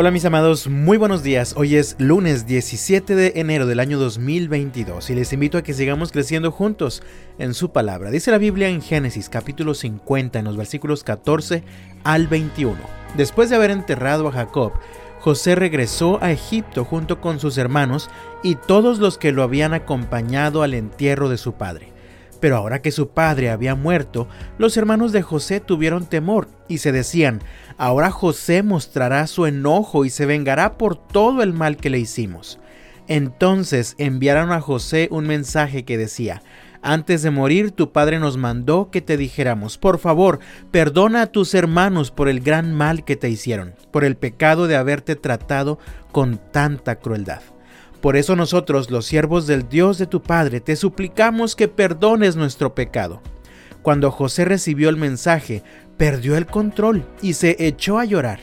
Hola mis amados, muy buenos días. Hoy es lunes 17 de enero del año 2022 y les invito a que sigamos creciendo juntos en su palabra. Dice la Biblia en Génesis capítulo 50 en los versículos 14 al 21. Después de haber enterrado a Jacob, José regresó a Egipto junto con sus hermanos y todos los que lo habían acompañado al entierro de su padre. Pero ahora que su padre había muerto, los hermanos de José tuvieron temor y se decían, ahora José mostrará su enojo y se vengará por todo el mal que le hicimos. Entonces enviaron a José un mensaje que decía, antes de morir tu padre nos mandó que te dijéramos, por favor, perdona a tus hermanos por el gran mal que te hicieron, por el pecado de haberte tratado con tanta crueldad. Por eso nosotros, los siervos del Dios de tu Padre, te suplicamos que perdones nuestro pecado. Cuando José recibió el mensaje, perdió el control y se echó a llorar.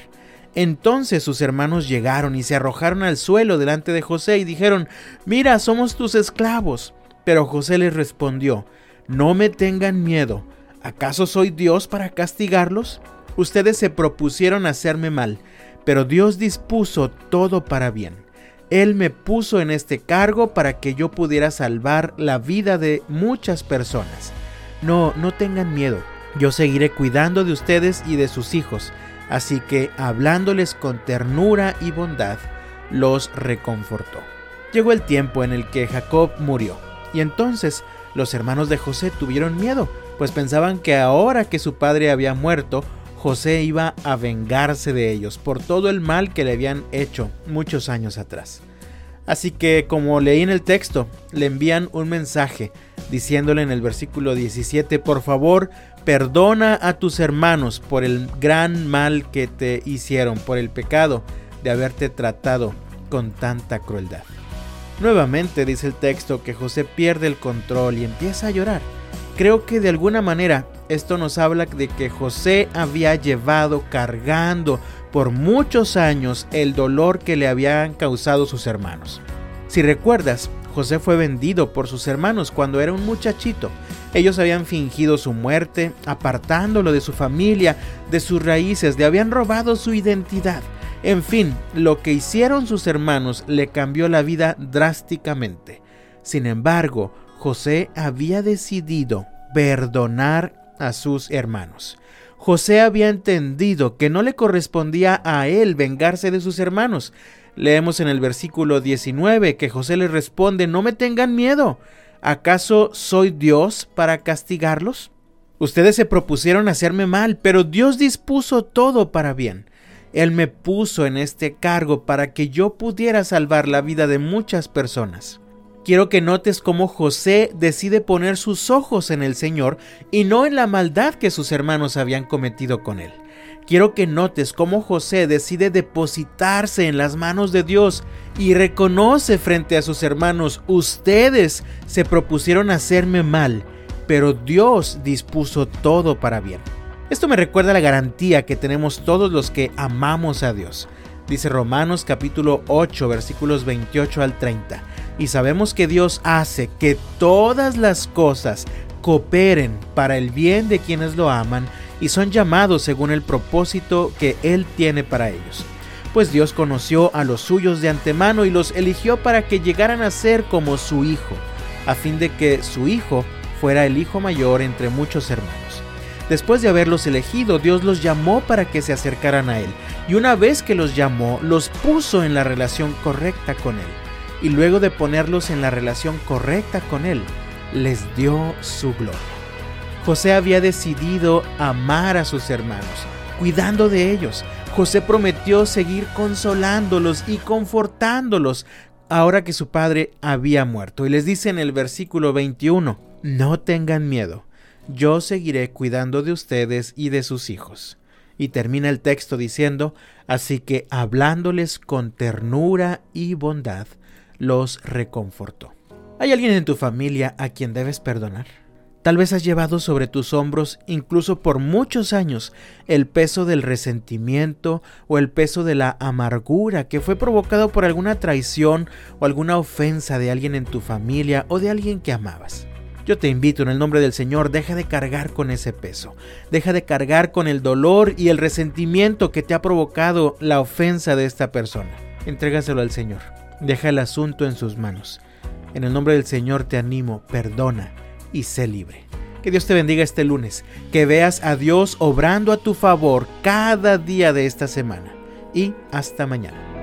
Entonces sus hermanos llegaron y se arrojaron al suelo delante de José y dijeron, Mira, somos tus esclavos. Pero José les respondió, No me tengan miedo, ¿acaso soy Dios para castigarlos? Ustedes se propusieron hacerme mal, pero Dios dispuso todo para bien él me puso en este cargo para que yo pudiera salvar la vida de muchas personas. No, no tengan miedo. Yo seguiré cuidando de ustedes y de sus hijos. Así que, hablándoles con ternura y bondad, los reconfortó. Llegó el tiempo en el que Jacob murió, y entonces los hermanos de José tuvieron miedo, pues pensaban que ahora que su padre había muerto, José iba a vengarse de ellos por todo el mal que le habían hecho muchos años atrás. Así que, como leí en el texto, le envían un mensaje diciéndole en el versículo 17, por favor, perdona a tus hermanos por el gran mal que te hicieron, por el pecado de haberte tratado con tanta crueldad. Nuevamente dice el texto que José pierde el control y empieza a llorar. Creo que de alguna manera esto nos habla de que José había llevado cargando por muchos años el dolor que le habían causado sus hermanos. Si recuerdas, José fue vendido por sus hermanos cuando era un muchachito. Ellos habían fingido su muerte, apartándolo de su familia, de sus raíces, le habían robado su identidad. En fin, lo que hicieron sus hermanos le cambió la vida drásticamente. Sin embargo, José había decidido perdonar a sus hermanos. José había entendido que no le correspondía a él vengarse de sus hermanos. Leemos en el versículo 19 que José le responde, no me tengan miedo. ¿Acaso soy Dios para castigarlos? Ustedes se propusieron hacerme mal, pero Dios dispuso todo para bien. Él me puso en este cargo para que yo pudiera salvar la vida de muchas personas. Quiero que notes cómo José decide poner sus ojos en el Señor y no en la maldad que sus hermanos habían cometido con él. Quiero que notes cómo José decide depositarse en las manos de Dios y reconoce frente a sus hermanos, ustedes se propusieron hacerme mal, pero Dios dispuso todo para bien. Esto me recuerda la garantía que tenemos todos los que amamos a Dios. Dice Romanos capítulo 8 versículos 28 al 30 y sabemos que Dios hace que todas las cosas cooperen para el bien de quienes lo aman y son llamados según el propósito que Él tiene para ellos. Pues Dios conoció a los suyos de antemano y los eligió para que llegaran a ser como su Hijo, a fin de que su Hijo fuera el Hijo mayor entre muchos hermanos. Después de haberlos elegido, Dios los llamó para que se acercaran a Él, y una vez que los llamó, los puso en la relación correcta con Él y luego de ponerlos en la relación correcta con Él, les dio su gloria. José había decidido amar a sus hermanos, cuidando de ellos. José prometió seguir consolándolos y confortándolos ahora que su padre había muerto. Y les dice en el versículo 21, no tengan miedo, yo seguiré cuidando de ustedes y de sus hijos. Y termina el texto diciendo, así que hablándoles con ternura y bondad, los reconfortó. ¿Hay alguien en tu familia a quien debes perdonar? Tal vez has llevado sobre tus hombros, incluso por muchos años, el peso del resentimiento o el peso de la amargura que fue provocado por alguna traición o alguna ofensa de alguien en tu familia o de alguien que amabas. Yo te invito en el nombre del Señor, deja de cargar con ese peso, deja de cargar con el dolor y el resentimiento que te ha provocado la ofensa de esta persona. Entrégaselo al Señor, deja el asunto en sus manos. En el nombre del Señor te animo, perdona y sé libre. Que Dios te bendiga este lunes, que veas a Dios obrando a tu favor cada día de esta semana y hasta mañana.